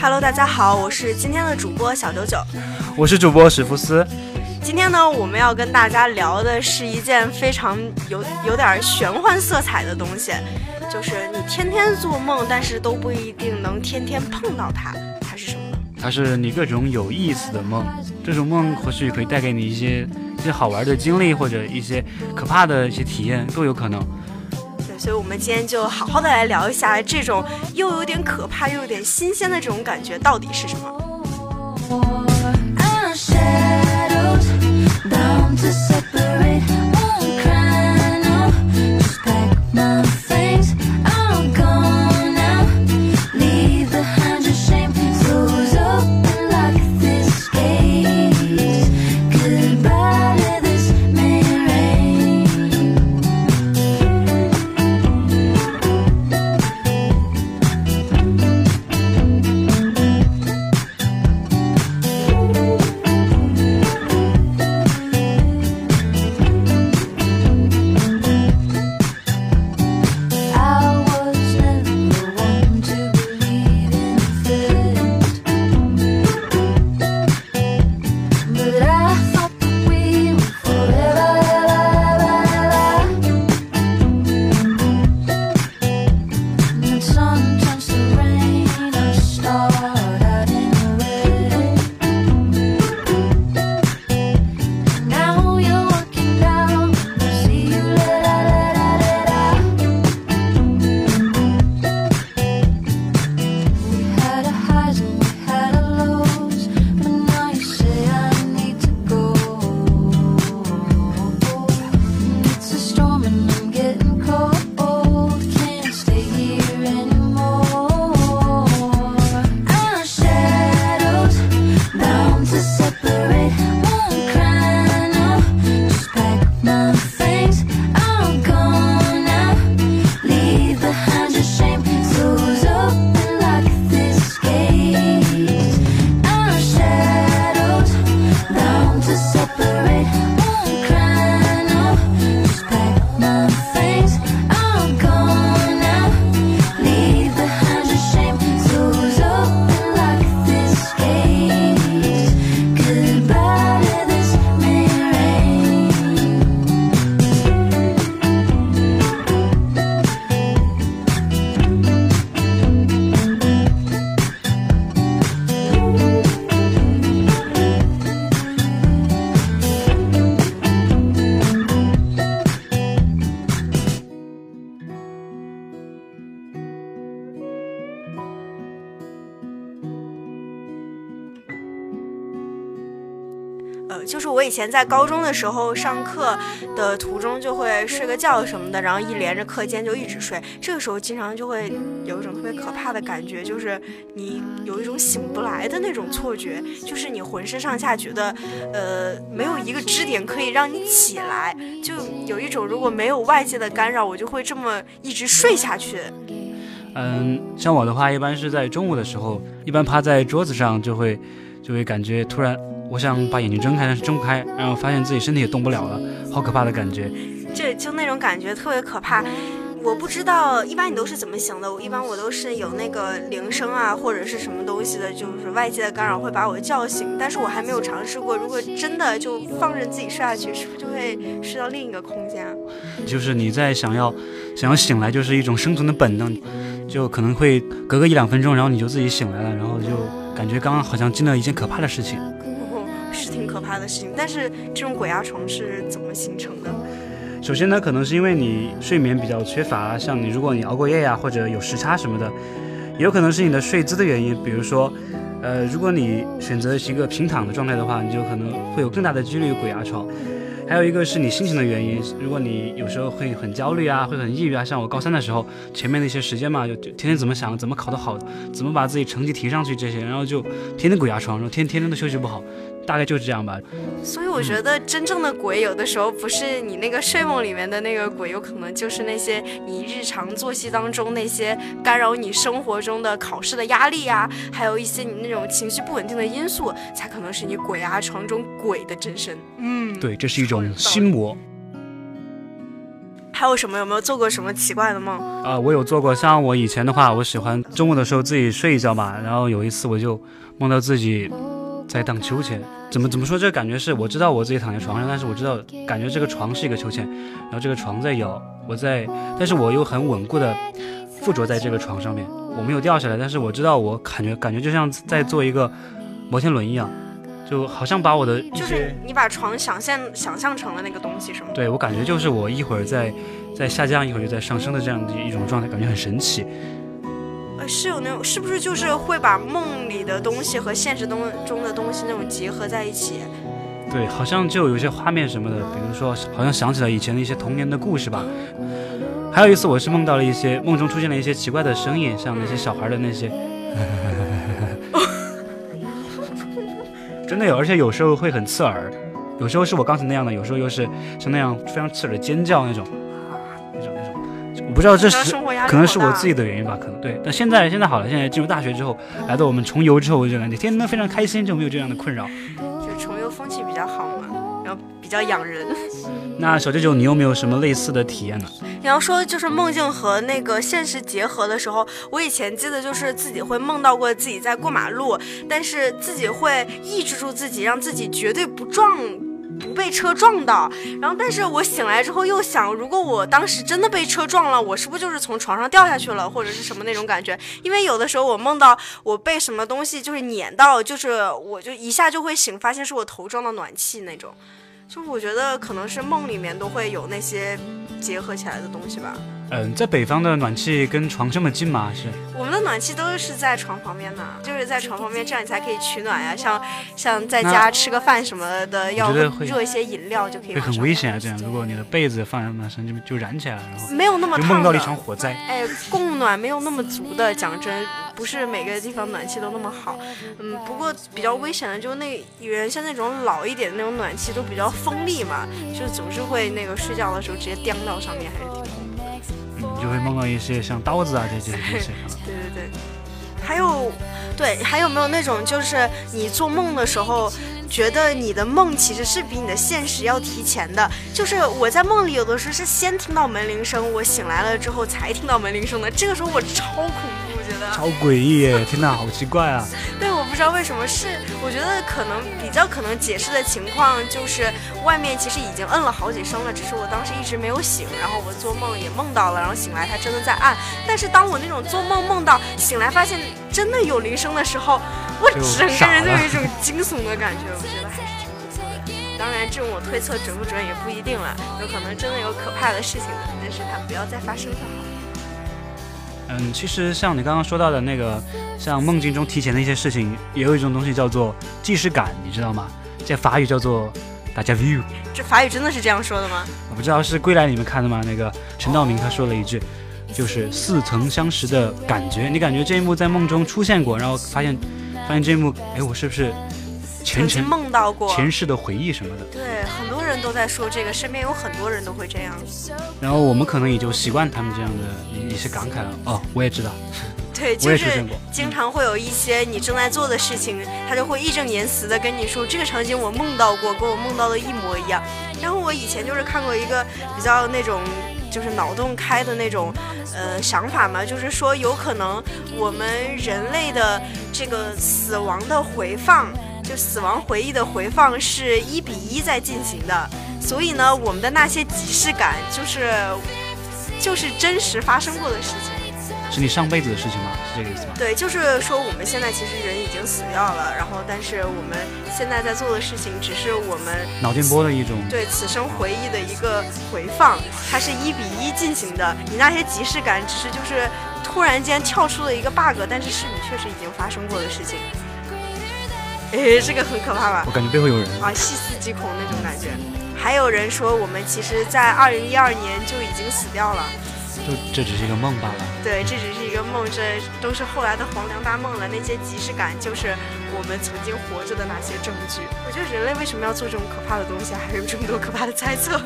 大家好，我是今天的主播小九九，我是主播史福斯。今天呢，我们要跟大家聊的是一件非常有有点玄幻色彩的东西，就是你天天做梦，但是都不一定能天天碰到它，它是什么？它是你各种有意思的梦，这种梦或许可以带给你一些一些好玩的经历，或者一些可怕的一些体验，都有可能。所以，我们今天就好好的来聊一下这种又有点可怕又有点新鲜的这种感觉到底是什么。以前在高中的时候上课的途中就会睡个觉什么的，然后一连着课间就一直睡。这个时候经常就会有一种特别可怕的感觉，就是你有一种醒不来的那种错觉，就是你浑身上下觉得，呃，没有一个支点可以让你起来，就有一种如果没有外界的干扰，我就会这么一直睡下去。嗯，像我的话，一般是在中午的时候，一般趴在桌子上就会就会感觉突然。我想把眼睛睁开，但是睁不开，然后发现自己身体也动不了了，好可怕的感觉。这就那种感觉特别可怕。我不知道，一般你都是怎么醒的？我一般我都是有那个铃声啊，或者是什么东西的，就是外界的干扰会把我叫醒。但是我还没有尝试过，如果真的就放任自己睡下去，是不是就会睡到另一个空间？就是你在想要想要醒来，就是一种生存的本能，就可能会隔个一两分钟，然后你就自己醒来了，然后就感觉刚刚好像经历了一件可怕的事情。是挺可怕的事情。但是这种鬼压床是怎么形成的？首先呢，可能是因为你睡眠比较缺乏，像你如果你熬过夜呀，或者有时差什么的，也有可能是你的睡姿的原因。比如说，呃，如果你选择一个平躺的状态的话，你就可能会有更大的几率鬼压床。还有一个是你心情的原因，如果你有时候会很焦虑啊，会很抑郁啊，像我高三的时候，前面那些时间嘛，就天天怎么想，怎么考得好，怎么把自己成绩提上去这些，然后就天天鬼压床，然后天天天都休息不好。大概就是这样吧，所以我觉得真正的鬼有的时候不是你那个睡梦里面的那个鬼，有可能就是那些你日常作息当中那些干扰你生活中的考试的压力呀，还有一些你那种情绪不稳定的因素，才可能是你鬼啊床中鬼的真身。嗯，对，这是一种心魔。还有什么？有没有做过什么奇怪的梦？啊，我有做过。像我以前的话，我喜欢中午的时候自己睡一觉嘛，然后有一次我就梦到自己在荡秋千。怎么怎么说？这个感觉是我知道我自己躺在床上，但是我知道感觉这个床是一个秋千，然后这个床在摇，我在，但是我又很稳固的附着在这个床上面，我没有掉下来，但是我知道我感觉感觉就像在做一个摩天轮一样，就好像把我的就是你把床想象想象成了那个东西是吗？对我感觉就是我一会儿在在下降，一会儿又在上升的这样的一种状态，感觉很神奇。是有那种，是不是就是会把梦里的东西和现实中中的东西那种结合在一起？对，好像就有些画面什么的，比如说好像想起了以前的一些童年的故事吧。还有一次，我是梦到了一些梦中出现了一些奇怪的声音，像那些小孩的那些，真的有，而且有时候会很刺耳，有时候是我刚才那样的，有时候又是像那样非常刺耳的尖叫那种。我不知道这是可能是我自己的原因吧，可能对。但现在现在好了，现在进入大学之后，来到我们重游之后，我就感觉天天都非常开心，就没有这样的困扰。就重游风气比较好嘛，然后比较养人。那小舅舅，你有没有什么类似的体验呢？你要说就是梦境和那个现实结合的时候，我以前记得就是自己会梦到过自己在过马路，但是自己会抑制住自己，让自己绝对不撞。不被车撞到，然后但是我醒来之后又想，如果我当时真的被车撞了，我是不是就是从床上掉下去了，或者是什么那种感觉？因为有的时候我梦到我被什么东西就是碾到，就是我就一下就会醒，发现是我头撞到暖气那种，就我觉得可能是梦里面都会有那些结合起来的东西吧。嗯，在北方的暖气跟床这么近吗？是我们的暖气都是在床旁边的，就是在床旁边，这样你才可以取暖呀。像像在家吃个饭什么的，要热一些饮料就可以。会很危险啊！这样，如果你的被子放在那上，就就燃起来了，然后没有那么烫梦到了一场火灾。哎，供暖没有那么足的，讲真，不是每个地方暖气都那么好。嗯，不过比较危险的，就那原像那种老一点的那种暖气都比较锋利嘛，就总是会那个睡觉的时候直接颠到上面，还是挺恐怖。嗯。就会梦到一些像刀子啊这些东西。对对对，还有，对，还有没有那种就是你做梦的时候，觉得你的梦其实是比你的现实要提前的？就是我在梦里有的时候是先听到门铃声，我醒来了之后才听到门铃声的。这个时候我超恐怖，超诡异耶！天哪，好奇怪啊！对，我不知道为什么是，我觉得可能比较可能解释的情况就是。外面其实已经摁了好几声了，只是我当时一直没有醒，然后我做梦也梦到了，然后醒来它真的在按。但是当我那种做梦梦到醒来发现真的有铃声的时候，我整个人就有一种惊悚的感觉，我觉得还是挺恐怖的。当然，这种我推测准不准也不一定了，有可能真的有可怕的事情的，但是它不要再发生就好。嗯，其实像你刚刚说到的那个，像梦境中提前的一些事情，也有一种东西叫做既视感，你知道吗？这法语叫做。大家 view，这法语真的是这样说的吗？我不知道是归来你们看的吗？那个陈道明他说了一句，就是似曾相识的感觉。你感觉这一幕在梦中出现过，然后发现发现这一幕，哎，我是不是前尘梦到过前世的回忆什么的？对，很多人都在说这个，身边有很多人都会这样。然后我们可能也就习惯他们这样的一些感慨了。哦，我也知道。对，我就是。经常会有一些你正在做的事情，他就会义正言辞的跟你说这个场景我梦到过，跟我梦到的一模一样。然后我以前就是看过一个比较那种就是脑洞开的那种呃想法嘛，就是说有可能我们人类的这个死亡的回放，就死亡回忆的回放是一比一在进行的，所以呢，我们的那些即视感就是就是真实发生过的事情。是你上辈子的事情吗？是这个意思吗？对，就是说我们现在其实人已经死掉了，然后但是我们现在在做的事情只是我们脑电波的一种。对此生回忆的一个回放，它是一比一进行的。你那些即视感只是就是突然间跳出了一个 bug，但是是你确实已经发生过的事情。诶，这个很可怕吧我？感觉背后有人。啊，细思极恐那种感觉。还有人说我们其实，在二零一二年就已经死掉了。就这只是一个梦罢了。对，这只是一个梦，这都是后来的黄粱大梦了。那些即视感，就是我们曾经活着的那些证据。我觉得人类为什么要做这种可怕的东西，还有这么多可怕的猜测。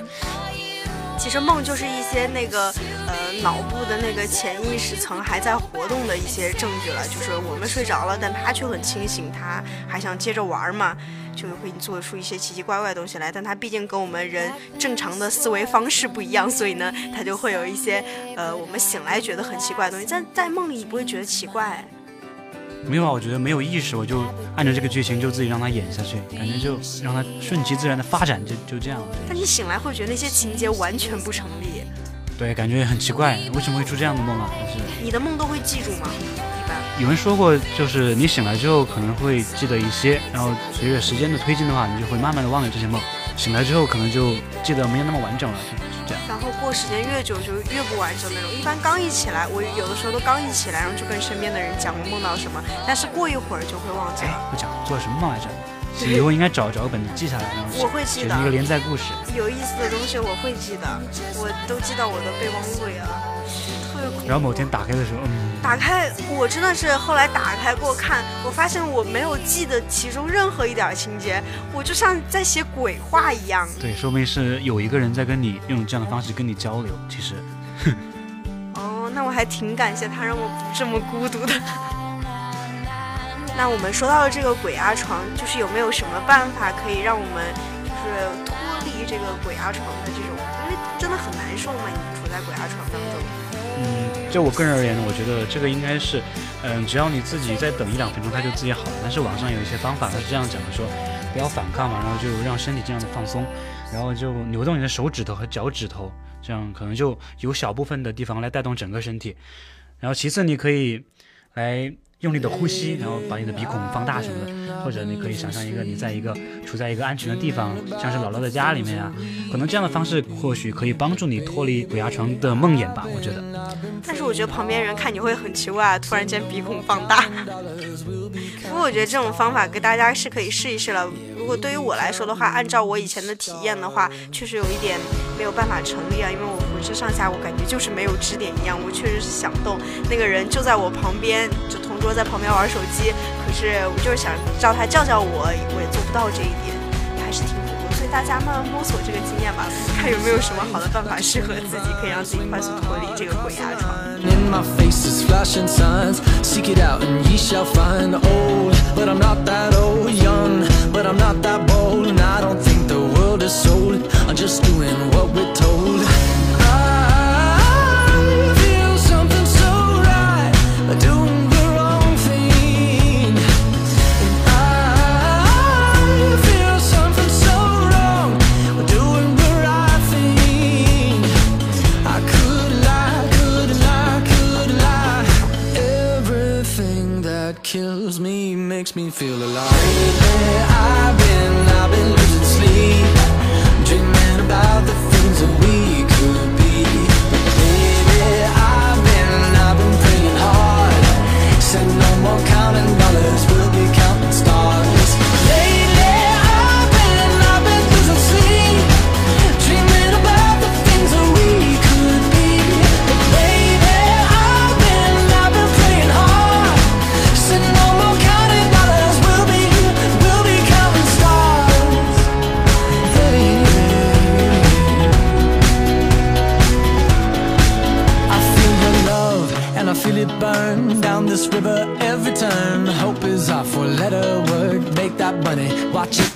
其实梦就是一些那个呃脑部的那个潜意识层还在活动的一些证据了，就是我们睡着了，但他却很清醒，他还想接着玩嘛，就会做出一些奇奇怪怪的东西来。但他毕竟跟我们人正常的思维方式不一样，所以呢，他就会有一些呃我们醒来觉得很奇怪的东西，但在梦里你不会觉得奇怪。没有啊，我觉得没有意识，我就按照这个剧情就自己让它演下去，感觉就让它顺其自然的发展，就就这样。但你醒来会觉得那些情节完全不成立。对，感觉很奇怪，为什么会出这样的梦啊？你的梦都会记住吗？一般。有人说过，就是你醒来之后可能会记得一些，然后随着时间的推进的话，你就会慢慢的忘了这些梦。醒来之后可能就记得没有那么完整了，就是这样。然后过时间越久就越不完整那种。一般刚一起来，我有的时候都刚一起来，然后就跟身边的人讲我梦到什么，但是过一会儿就会忘记哎了。，我讲做了什么梦来着？以后应该找找个本子记下来，然后 我会记得一个连载故事。有意思的东西我会记得，我都记到我的备忘录里了。然后某天打开的时候，嗯，打开，我真的是后来打开过看，我发现我没有记得其中任何一点情节，我就像在写鬼话一样。对，说明是有一个人在跟你用这样的方式跟你交流。其实，哦，那我还挺感谢他让我不这么孤独的。那我们说到了这个鬼压床，就是有没有什么办法可以让我们就是脱离这个鬼压床的这种，因为真的很难受嘛，你处在鬼压床当中。嗯，就我个人而言呢，我觉得这个应该是，嗯，只要你自己再等一两分钟，它就自己好了。但是网上有一些方法，它是这样讲的，说不要反抗嘛，然后就让身体尽量的放松，然后就扭动你的手指头和脚趾头，这样可能就有小部分的地方来带动整个身体。然后其次，你可以来用力的呼吸，然后把你的鼻孔放大什么的，或者你可以想象一个你在一个处在一个安全的地方，像是姥姥的家里面啊，可能这样的方式或许可以帮助你脱离鬼压床的梦魇吧，我觉得。但是我觉得旁边人看你会很奇怪，突然间鼻孔放大。不过我觉得这种方法给大家是可以试一试了。如果对于我来说的话，按照我以前的体验的话，确实有一点没有办法成立啊，因为我浑身上下我感觉就是没有支点一样，我确实是想动，那个人就在我旁边，就同桌在旁边玩手机，可是我就是想叫他叫叫我，我也做不到这一点，还是挺。大家慢慢摸索这个经验吧，看有没有什么好的办法适合自己，可以让自己快速脱离这个鬼压床。Makes me feel alive. Lately, I've been, I've been losing sleep, dreaming about the watching.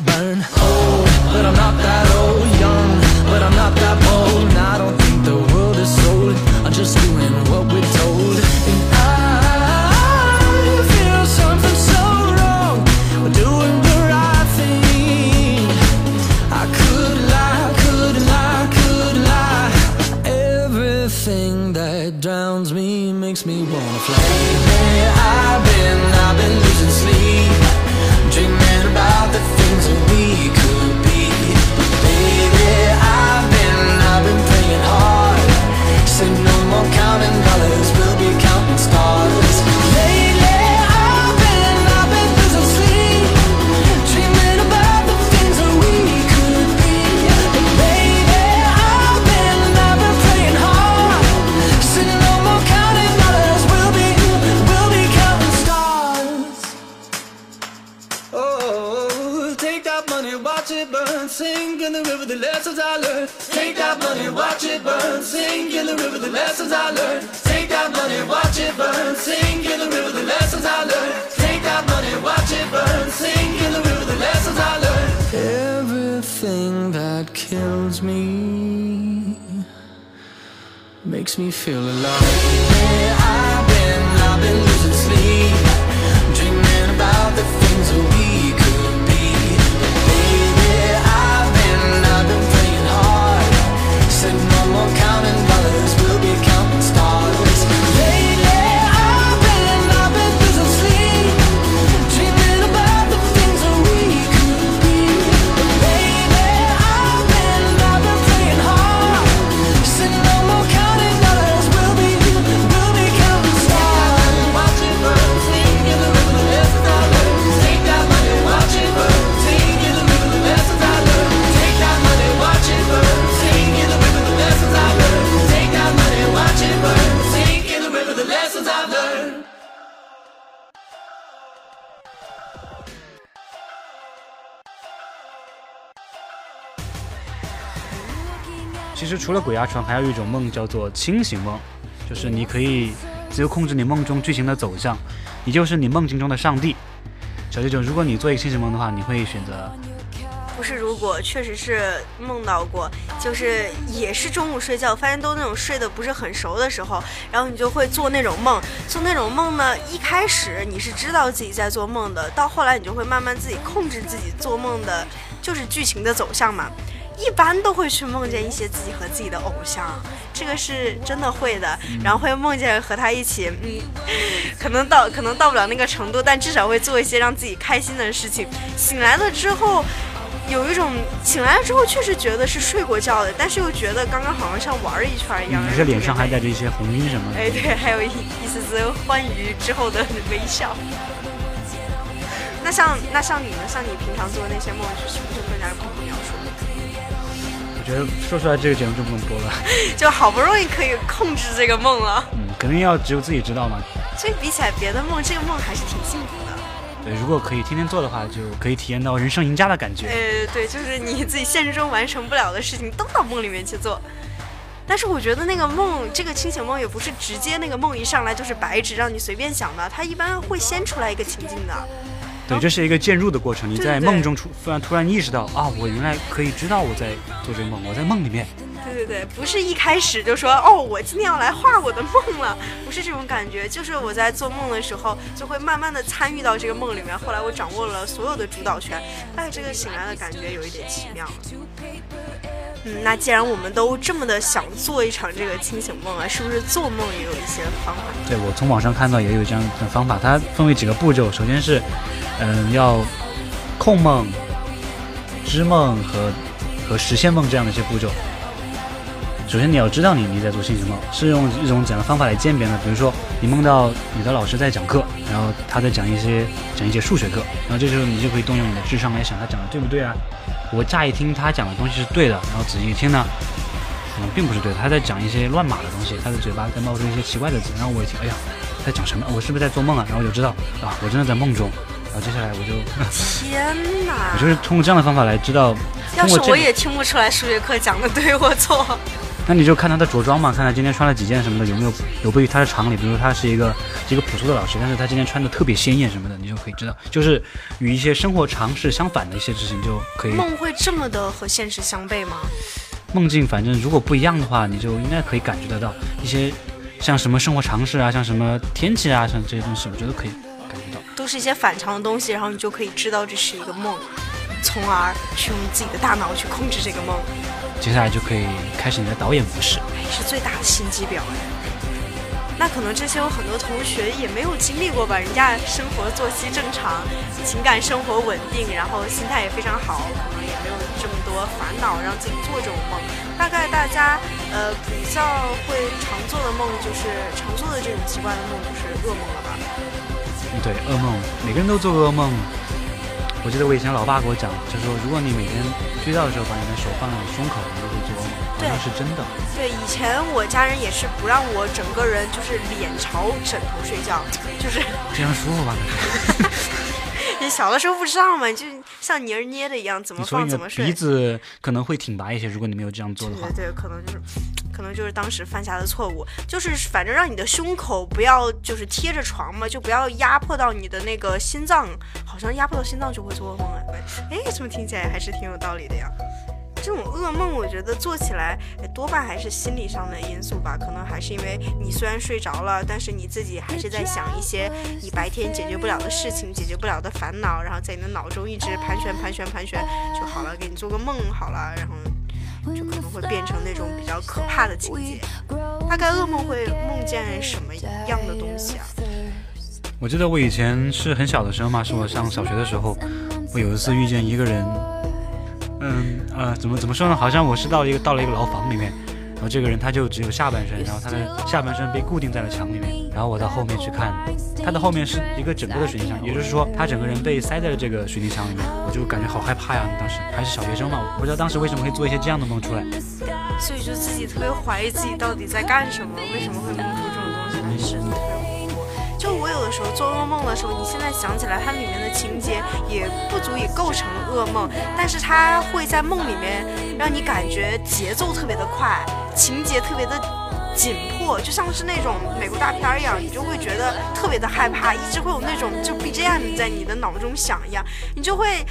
除了鬼压床，还有一种梦叫做清醒梦，就是你可以自由控制你梦中剧情的走向，你就是你梦境中的上帝。小九九，如果你做一个清醒梦的话，你会选择不是，如果确实是梦到过，就是也是中午睡觉，发现都那种睡得不是很熟的时候，然后你就会做那种梦。做那种梦呢，一开始你是知道自己在做梦的，到后来你就会慢慢自己控制自己做梦的，就是剧情的走向嘛。一般都会去梦见一些自己和自己的偶像，这个是真的会的。然后会梦见和他一起，嗯，可能到可能到不了那个程度，但至少会做一些让自己开心的事情。醒来了之后。有一种醒来了之后确实觉得是睡过觉的，但是又觉得刚刚好像像玩儿一圈儿一样。你这脸上还带着一些红晕什么的？哎，对，还有一一丝丝欢愉之后的微笑。那像那像你呢？像你平常做的那些梦，是不是更加不可描述？我觉得说出来这个节目就不能播了。就好不容易可以控制这个梦了，嗯，肯定要只有自己知道嘛。所以比起来别的梦，这个梦还是挺幸福的。对，如果可以天天做的话，就可以体验到人生赢家的感觉。呃，对，就是你自己现实中完成不了的事情，都到梦里面去做。但是我觉得那个梦，这个清醒梦也不是直接那个梦一上来就是白纸让你随便想的，它一般会先出来一个情境的。对，这是一个渐入的过程。你在梦中突突然突然意识到啊，我原来可以知道我在做这个梦，我在梦里面。对对对，不是一开始就说哦，我今天要来画我的梦了，不是这种感觉，就是我在做梦的时候就会慢慢的参与到这个梦里面，后来我掌握了所有的主导权，哎，这个醒来的感觉有一点奇妙了。嗯，那既然我们都这么的想做一场这个清醒梦啊，是不是做梦也有一些方法？对我从网上看到也有这样的方法，它分为几个步骤。首先是，嗯，要控梦、知梦和和实现梦这样的一些步骤。首先你要知道你你在做清醒梦，是用一种怎样的方法来鉴别呢？比如说你梦到你的老师在讲课，然后他在讲一些讲一节数学课，然后这时候你就可以动用你的智商来想他讲的对不对啊？我乍一听他讲的东西是对的，然后仔细一听呢，可能并不是对的，他在讲一些乱码的东西，他的嘴巴在冒出一些奇怪的字，然后我一听，哎呀，在讲什么？我是不是在做梦啊？然后我就知道啊，我真的在梦中。接下来我就，天哪！我就是通过这样的方法来知道，要是我也听不出来数学课讲的对或错。那你就看他的着装嘛，看他今天穿了几件什么的，有没有有悖于他的常理。比如说他是一个一个朴素的老师，但是他今天穿的特别鲜艳什么的，你就可以知道，就是与一些生活常识相反的一些事情就可以梦会这么的和现实相悖吗？梦境，反正如果不一样的话，你就应该可以感觉得到一些像什么生活常识啊，像什么天气啊，像这些东西，我觉得可以。都是一些反常的东西，然后你就可以知道这是一个梦，从而去用自己的大脑去控制这个梦，接下来就可以开始你的导演模式。哎，是最大的心机婊哎。那可能这些有很多同学也没有经历过吧，人家生活作息正常，情感生活稳定，然后心态也非常好，可能也没有这么多烦恼让自己做这种梦。大概大家呃比较会常做的梦，就是常做的这种奇怪的梦，就是噩梦了吧？对，噩梦，每个人都做过噩梦。我记得我以前老爸给我讲，就是说，如果你每天睡觉的时候把你的手放在你胸口，你就会做噩梦，好像是真的。对，以前我家人也是不让我整个人就是脸朝枕头睡觉，就是这样舒服吧？你小的时候不知道嘛，就像泥儿捏的一样，怎么放怎么睡。鼻子可能会挺拔一些，如果你没有这样做的话对。对，可能就是，可能就是当时犯下的错误，就是反正让你的胸口不要就是贴着床嘛，就不要压迫到你的那个心脏，好像压迫到心脏就会做噩梦哎。哎，怎么听起来还是挺有道理的呀。这种噩梦，我觉得做起来多半还是心理上的因素吧，可能还是因为你虽然睡着了，但是你自己还是在想一些你白天解决不了的事情、解决不了的烦恼，然后在你的脑中一直盘旋、盘旋、盘旋就好了，给你做个梦好了，然后就可能会变成那种比较可怕的情节。大概噩梦会梦见什么样的东西啊？我记得我以前是很小的时候嘛，是我上小学的时候，我有一次遇见一个人，嗯呃，怎么怎么说呢？好像我是到一个到了一个牢房里面，然后这个人他就只有下半身，然后他的下半身被固定在了墙里面，然后我到后面去看，他的后面是一个整个的水泥墙，也就是说他整个人被塞在了这个水泥墙里面，我就感觉好害怕呀！当时还是小学生嘛，我不知道当时为什么会做一些这样的梦出来。所以就自己特别怀疑自己到底在干什么，为什么会梦出这种东西来，是特别恐怖。就我有的时候做噩梦的时候，你现在想起来，它里面的情节也不足以构成噩梦，但是它会在梦里面让你感觉节奏特别的快，情节特别的紧迫，就像是那种美国大片一样，你就会觉得特别的害怕，一直会有那种就 BGM 在你的脑中响一样，你就会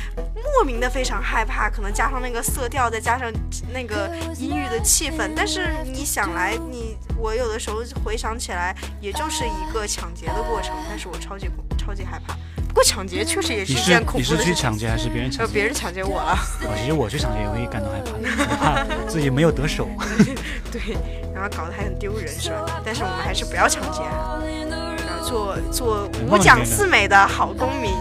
莫名的非常害怕，可能加上那个色调，再加上那个阴郁的气氛，但是你想来，你我有的时候回想起来，也就是一个抢劫的过程，但是我超级超级害怕。不过抢劫确实也是你是一件恐你是去怖的事情。抢劫还是别人抢呃，劫？别人抢劫我了，我其实我去抢劫也会感到害怕怕 自己没有得手。对，然后搞得还很丢人，是吧？但是我们还是不要抢劫，然后做做五讲四美的好公民。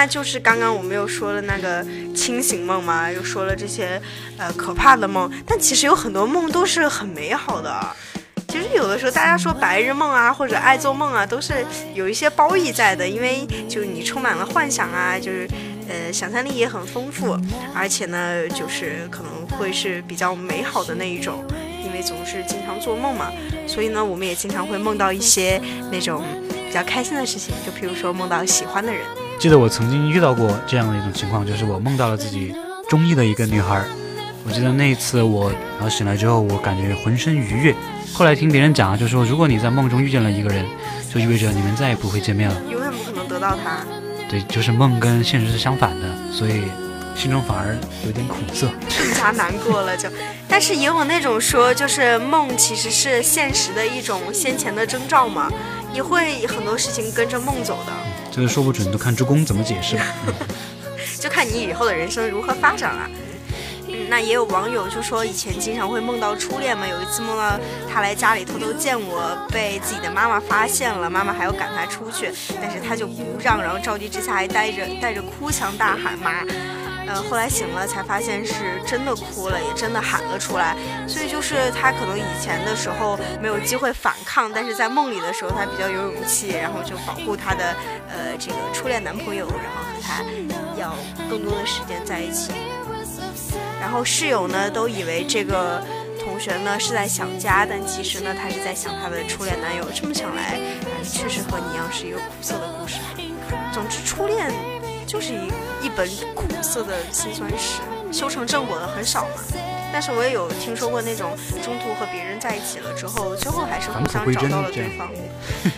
那就是刚刚我们又说了那个清醒梦嘛，又说了这些呃可怕的梦，但其实有很多梦都是很美好的。其实有的时候大家说白日梦啊，或者爱做梦啊，都是有一些褒义在的，因为就是你充满了幻想啊，就是呃想象力也很丰富，而且呢，就是可能会是比较美好的那一种，因为总是经常做梦嘛，所以呢，我们也经常会梦到一些那种比较开心的事情，就比如说梦到喜欢的人。记得我曾经遇到过这样的一种情况，就是我梦到了自己中意的一个女孩。我记得那一次我，然后醒来之后，我感觉浑身愉悦。后来听别人讲，就说如果你在梦中遇见了一个人，就意味着你们再也不会见面了。永远不可能得到他。对，就是梦跟现实是相反的，所以心中反而有点苦涩。更加难过了就，但是也有那种说，就是梦其实是现实的一种先前的征兆嘛，也会很多事情跟着梦走的，这个说不准，都看周公怎么解释吧。嗯 就看你以后的人生如何发展了。嗯，那也有网友就说以前经常会梦到初恋嘛，有一次梦到他来家里偷偷见我，被自己的妈妈发现了，妈妈还要赶他出去，但是他就不让，然后着急之下还带着带着哭腔大喊妈。呃，后来醒了才发现是真的哭了，也真的喊了出来。所以就是他可能以前的时候没有机会反抗，但是在梦里的时候他比较有勇气，然后就保护他的呃这个初恋男朋友，然后和他要更多的时间在一起。然后室友呢都以为这个同学呢是在想家，但其实呢他是在想他的初恋男友。这么想来，哎，确实和你一样是一个苦涩的故事。总之，初恋就是一一本苦涩的辛酸史，修成正果的很少嘛。但是我也有听说过那种中途和别人在一起了之后，最后还是互相找到了对方，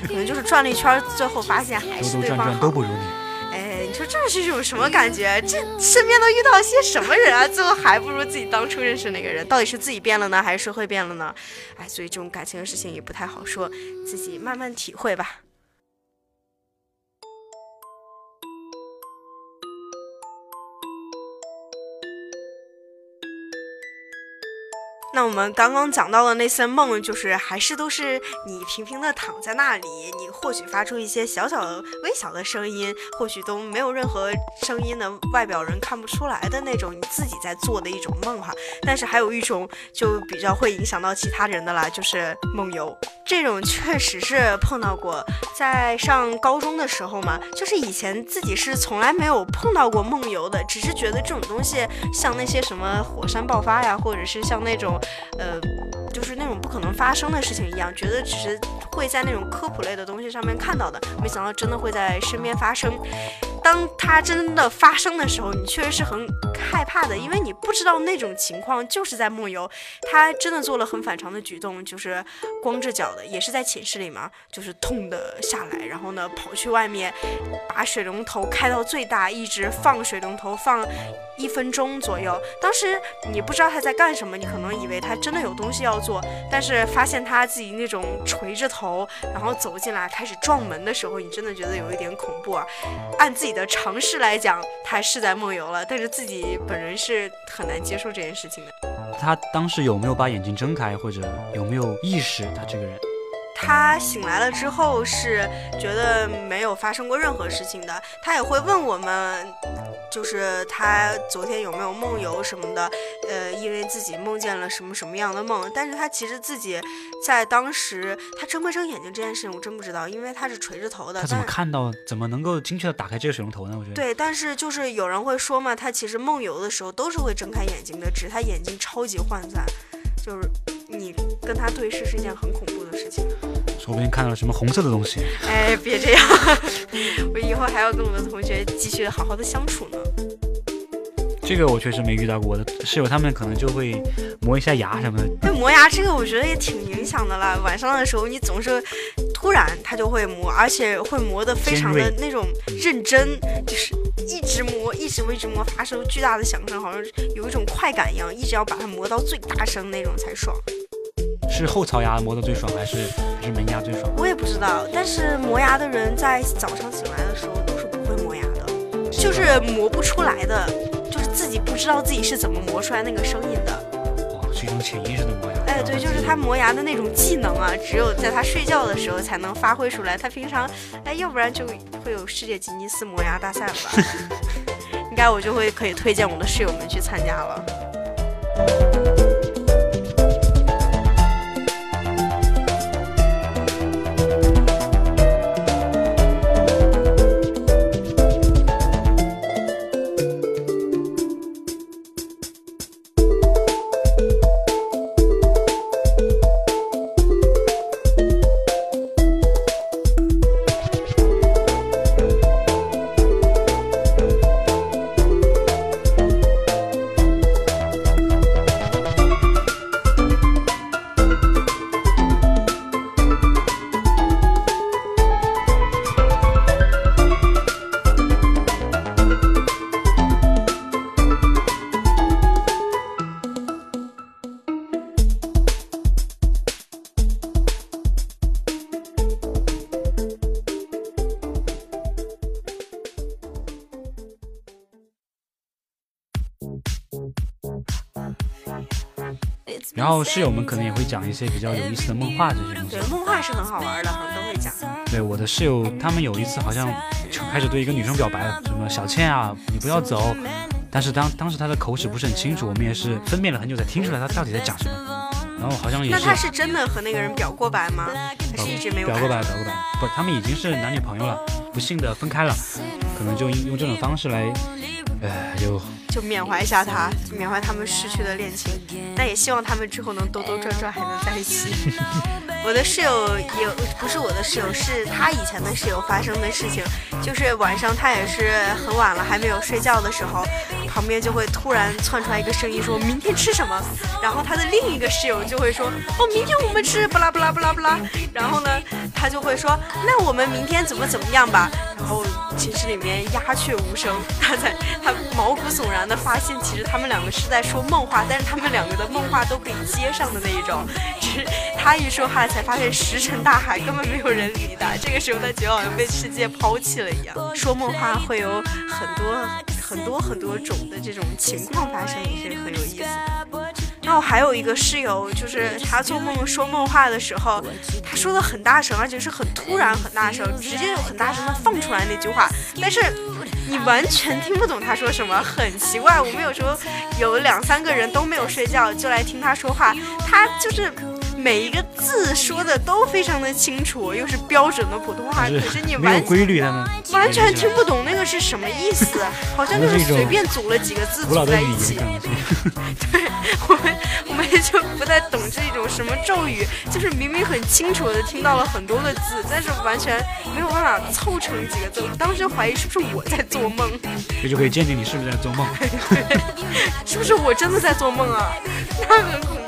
可能就是转了一圈，最后发现还是对方好。转都不如你。哎，你说这是一种什么感觉？这身边都遇到些什么人啊？最后还不如自己当初认识那个人。到底是自己变了呢，还是社会变了呢？哎，所以这种感情的事情也不太好说，自己慢慢体会吧。那我们刚刚讲到的那些梦，就是还是都是你平平的躺在那里，你或许发出一些小小的、微小的声音，或许都没有任何声音的，外表人看不出来的那种你自己在做的一种梦哈。但是还有一种就比较会影响到其他人的啦，就是梦游。这种确实是碰到过，在上高中的时候嘛，就是以前自己是从来没有碰到过梦游的，只是觉得这种东西像那些什么火山爆发呀，或者是像那种，呃，就是那种不可能发生的事情一样，觉得只是会在那种科普类的东西上面看到的，没想到真的会在身边发生。当它真的发生的时候，你确实是很害怕的，因为你不知道那种情况就是在梦游。他真的做了很反常的举动，就是光着脚的，也是在寝室里嘛，就是痛的下来，然后呢跑去外面，把水龙头开到最大，一直放水龙头放一分钟左右。当时你不知道他在干什么，你可能以为他真的有东西要做，但是发现他自己那种垂着头，然后走进来开始撞门的时候，你真的觉得有一点恐怖啊。按自己的常识来讲，他是在梦游了，但是自己本人是很难接受这件事情的。他当时有没有把眼睛睁开，或者有没有意识他这个人？他醒来了之后是觉得没有发生过任何事情的，他也会问我们，就是他昨天有没有梦游什么的，呃，因为自己梦见了什么什么样的梦，但是他其实自己在当时他睁没睁眼睛这件事情我真不知道，因为他是垂着头的，他怎么看到？怎么能够精确的打开这个水龙头呢？我觉得。对，但是就是有人会说嘛，他其实梦游的时候都是会睁开眼睛的，只是他眼睛超级涣散，就是你跟他对视是一件很恐怖的事情。说不定看到了什么红色的东西。哎，别这样，我以后还要跟我的同学继续好好的相处呢。这个我确实没遇到过，我的室友他们可能就会磨一下牙什么的。那磨牙这个我觉得也挺影响的啦。晚上的时候你总是突然他就会磨，而且会磨得非常的那种认真，就是一直磨，一直磨，一直磨，发出巨大的响声，好像有一种快感一样，一直要把它磨到最大声那种才爽。是后槽牙磨得最爽，还是还是门牙最爽？我也不知道，但是磨牙的人在早上醒来的时候都是不会磨牙的，就是磨不出来的，就是自己不知道自己是怎么磨出来那个声音的。哦，是一种潜意识的磨牙。哎，对，就是他磨牙的那种技能啊，只有在他睡觉的时候才能发挥出来。他平常，哎，要不然就会有世界吉尼斯磨牙大赛了吧？应该我就会可以推荐我的室友们去参加了。后室友们可能也会讲一些比较有意思的梦话这些东西对。，梦话是很好玩的，好像都会讲。对我的室友，他们有一次好像就开始对一个女生表白了，什么小倩啊，你不要走。但是当当时他的口齿不是很清楚，我们也是分辨了很久才听出来他到底在讲什么。然后好像也是那他是真的和那个人表过白吗？还是一直没有表过白，表过白，不，他们已经是男女朋友了，不幸的分开了，可能就用这种方式来，呃，就就缅怀一下他，缅怀他们失去的恋情。那也希望他们之后能兜兜转转，还能在一起。我的室友也不是我的室友，是他以前的室友发生的事情。就是晚上他也是很晚了，还没有睡觉的时候，旁边就会突然窜出来一个声音说：“明天吃什么？”然后他的另一个室友就会说：“哦，明天我们吃不拉不拉不拉不拉。”然后呢，他就会说：“那我们明天怎么怎么样吧？”然后寝室里面鸦雀无声，他在他毛骨悚然的发现，其实他们两个是在说梦话，但是他们两个的梦话都可以接上的那一种，只是他一说话才发现石沉大海，根本没有人理他。这个时候他觉得好像被世界抛弃了一样。说梦话会有很多很多很多种的这种情况发生，也是很有意思的。然后还有一个室友，就是他做梦说梦话的时候，他说的很大声，而且是很突然很大声，直接就很大声的放出来那句话，但是你完全听不懂他说什么，很奇怪。我们有时候有两三个人都没有睡觉，就来听他说话，他就是。每一个字说的都非常的清楚，又是标准的普通话，可是你没有完规律，的呢完全听不懂那个是什么意思，好像就是随便组了几个字组在一起。对，我们我们也就不太懂这种什么咒语，就是明明很清楚的听到了很多个字，但是完全没有办法凑成几个字。当时怀疑是不是我在做梦，这就可以鉴定你是不是在做梦。是不是我真的在做梦啊？那很恐怖。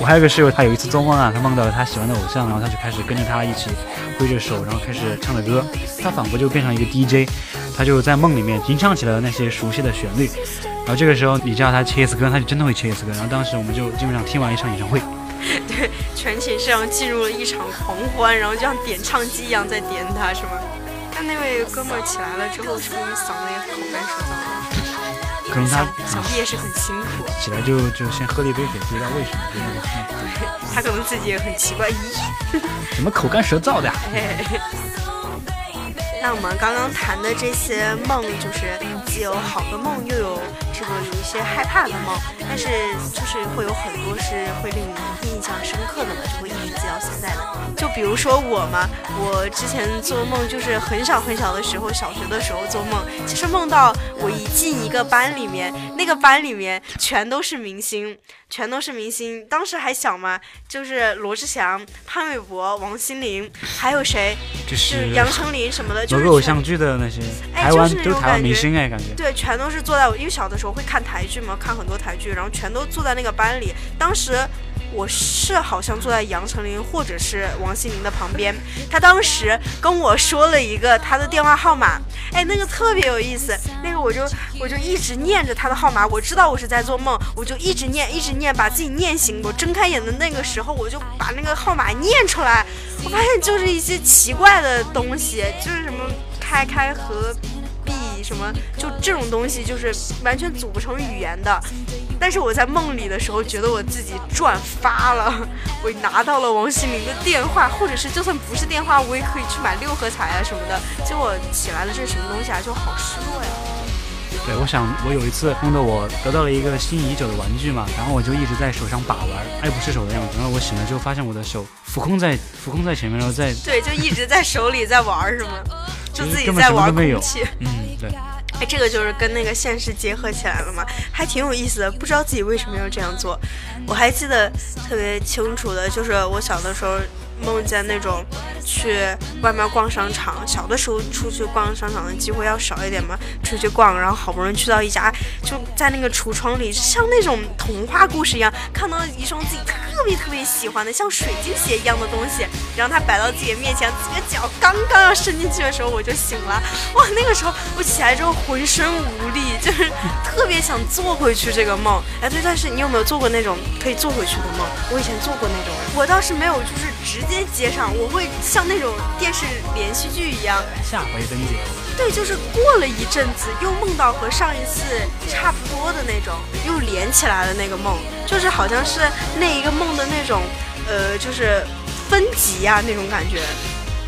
我还有个室友，他有一次做梦啊，他梦到了他喜欢的偶像，然后他就开始跟着他一起挥着手，然后开始唱着歌，他仿佛就变成一个 DJ，他就在梦里面吟唱起了那些熟悉的旋律。然后这个时候你叫他切一次歌，他就真的会切一次歌。然后当时我们就基本上听完一场演唱会。对，全寝室上进入了一场狂欢，然后就像点唱机一样在点他，是吗？但那位哥们起来了之后，是不是嗓子也口干舌燥？可能他想必也是很辛苦。起来就就先喝了一杯水，不知道为什么就那个嗯他可能自己也很奇怪，咦？怎么口干舌燥的 那我们刚刚谈的这些梦，就是既有好的梦，又有这个有一些害怕的梦，但是就是会有很多是会令你印象深刻的嘛，就会一直记到现在的。就比如说我嘛，我之前做梦就是很小很小的时候，小学的时候做梦，其实梦到我一进一个班里面，那个班里面全都是明星，全都是明星。当时还小嘛，就是罗志祥、潘玮柏、王心凌，还有谁？就就是是杨丞琳什么的，就是偶像剧的那些，哎台湾都是台湾明星哎，感觉。对，全都是坐在我，因为小的时候我会看台剧嘛，看很多台剧，然后全都坐在那个班里。当时我是好像坐在杨丞琳或者是王心凌的旁边，他当时跟我说了一个他的电话号码，哎，那个特别有意思，那个我就我就一直念着他的号码，我知道我是在做梦，我就一直念一直念，把自己念醒。我睁开眼的那个时候，我就把那个号码念出来，我发现就是一些奇怪的东西，就是什么开开和。币什么，就这种东西就是完全组不成语言的。但是我在梦里的时候，觉得我自己赚发了，我拿到了王心凌的电话，或者是就算不是电话，我也可以去买六合彩啊什么的。结果起来了，这是什么东西啊？就好失落呀。对，我想我有一次梦到我得到了一个心仪已久的玩具嘛，然后我就一直在手上把玩，爱不释手的样子。然后我醒了之后，发现我的手浮空在浮空在前面，然后在对，就一直在手里在玩儿是吗？就自己在玩空气。嗯对，哎，这个就是跟那个现实结合起来了嘛，还挺有意思的。不知道自己为什么要这样做。我还记得特别清楚的，就是我小的时候梦见那种去外面逛商场，小的时候出去逛商场的机会要少一点嘛，出去逛，然后好不容易去到一家，就在那个橱窗里，像那种童话故事一样，看到一双自己特别特别喜欢的，像水晶鞋一样的东西，然后它摆到自己面前，自己的脚刚刚要伸进去的时候，我就醒了。哇，那个时候我起来之后浑身无力，就是特别想做回去这个梦。哎，对，但是你有没有做过那种可以做回去的梦？我以前做过那种，我倒是没有，就是直接接上，我会像那种电视连续剧一样，下回分解。对，就是过了一阵子，又梦到和上一次差不多的那种，又连起来了那个梦，就是好像是那一个梦的那种，呃，就是分级呀、那种感觉。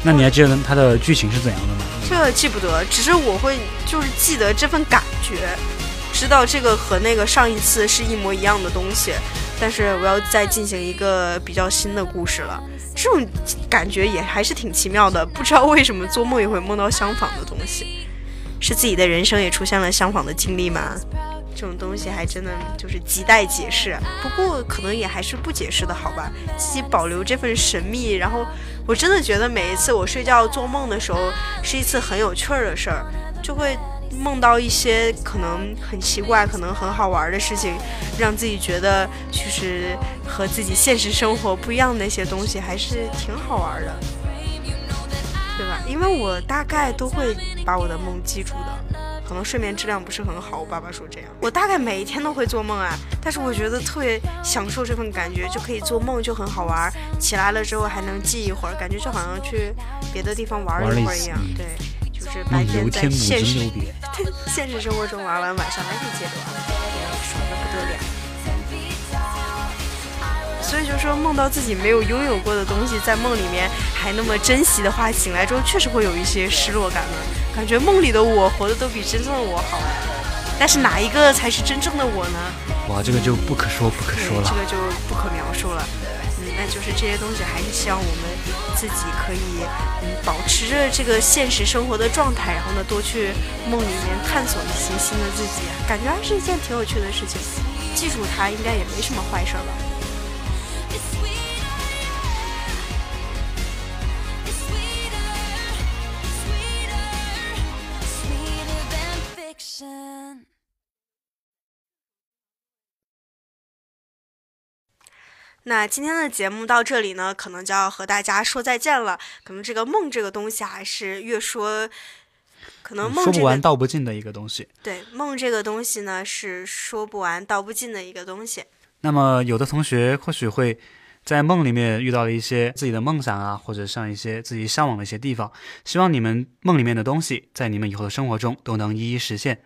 那你还记得它的剧情是怎样的吗？这记不得，只是我会就是记得这份感觉，知道这个和那个上一次是一模一样的东西，但是我要再进行一个比较新的故事了。这种感觉也还是挺奇妙的，不知道为什么做梦也会梦到相仿的东西，是自己的人生也出现了相仿的经历吗？这种东西还真的就是亟待解释，不过可能也还是不解释的好吧，自己保留这份神秘。然后我真的觉得每一次我睡觉做梦的时候，是一次很有趣儿的事儿，就会梦到一些可能很奇怪、可能很好玩的事情，让自己觉得就是和自己现实生活不一样的那些东西，还是挺好玩的，对吧？因为我大概都会把我的梦记住的。可能睡眠质量不是很好，我爸爸说这样。我大概每一天都会做梦啊，但是我觉得特别享受这份感觉，就可以做梦，就很好玩儿。起来了之后还能记一会儿，感觉就好像去别的地方玩儿一会儿一样。嗯对，就是白梦天在游天母现实。现实生活中玩完，晚上还可以接着玩，爽的不得了。所以就说梦到自己没有拥有过的东西，在梦里面还那么珍惜的话，醒来之后确实会有一些失落感的，感觉梦里的我活的都比真正的我好哎。但是哪一个才是真正的我呢？哇，这个就不可说不可，说了。这个就不可描述了。就是这些东西还是希望我们自己可以嗯保持着这个现实生活的状态，然后呢多去梦里面探索一些新的自己，感觉还是一件挺有趣的事情。记住它应该也没什么坏事儿吧。那今天的节目到这里呢，可能就要和大家说再见了。可能这个梦这个东西还是越说，可能梦说不完这个道不尽的一个东西。对梦这个东西呢，是说不完道不尽的一个东西。那么有的同学或许会在梦里面遇到了一些自己的梦想啊，或者像一些自己向往的一些地方，希望你们梦里面的东西在你们以后的生活中都能一一实现。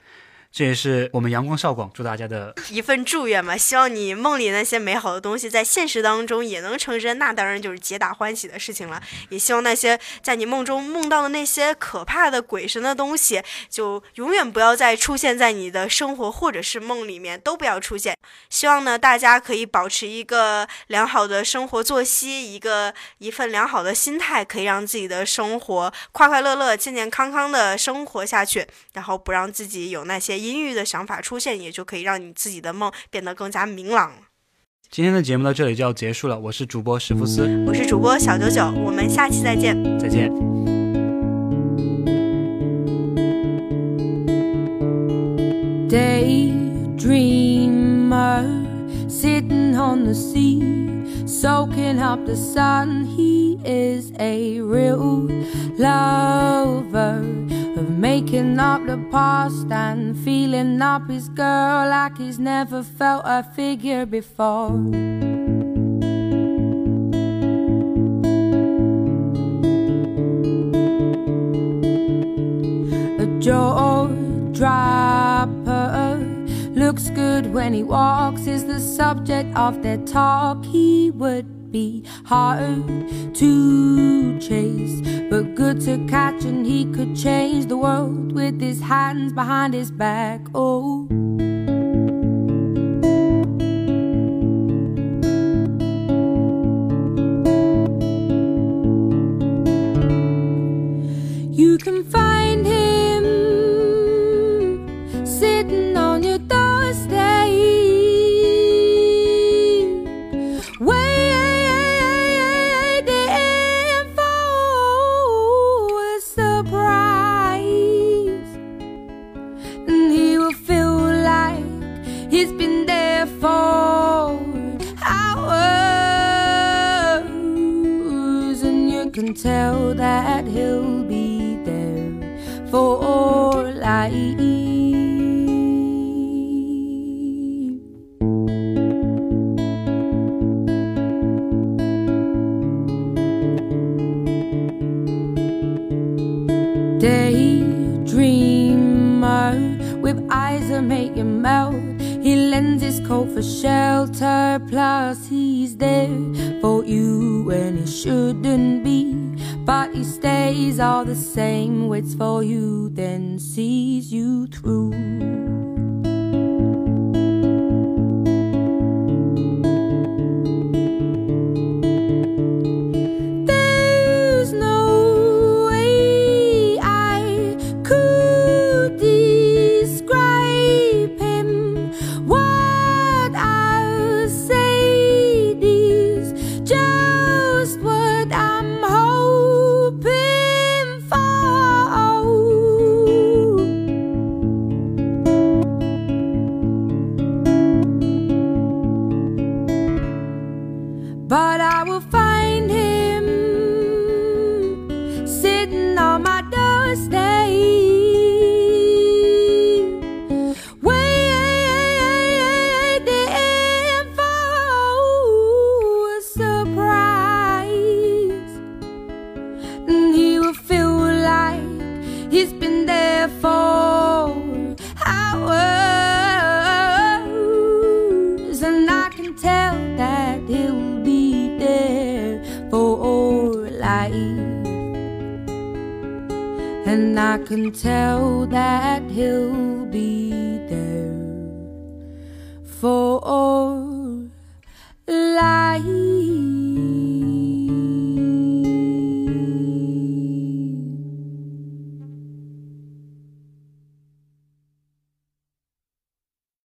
这也是我们阳光少广祝大家的一份祝愿嘛，希望你梦里那些美好的东西在现实当中也能成真，那当然就是皆大欢喜的事情了。也希望那些在你梦中梦到的那些可怕的鬼神的东西，就永远不要再出现在你的生活或者是梦里面，都不要出现。希望呢，大家可以保持一个良好的生活作息，一个一份良好的心态，可以让自己的生活快快乐乐、健健康康的生活下去，然后不让自己有那些阴郁的想法出现，也就可以让你自己的梦变得更加明朗了。今天的节目到这里就要结束了。我是主播史福斯，我是主播小九九，我们下期再见。再见。Daydreamer sitting on the sea, soaking up the sun. He is a real lover of making up the past and feeling up his girl like he's never felt a figure before. a jaw dropper. Looks good when he walks, is the subject of their talk. He would be hard to chase, but good to catch, and he could change the world with his hands behind his back. Oh.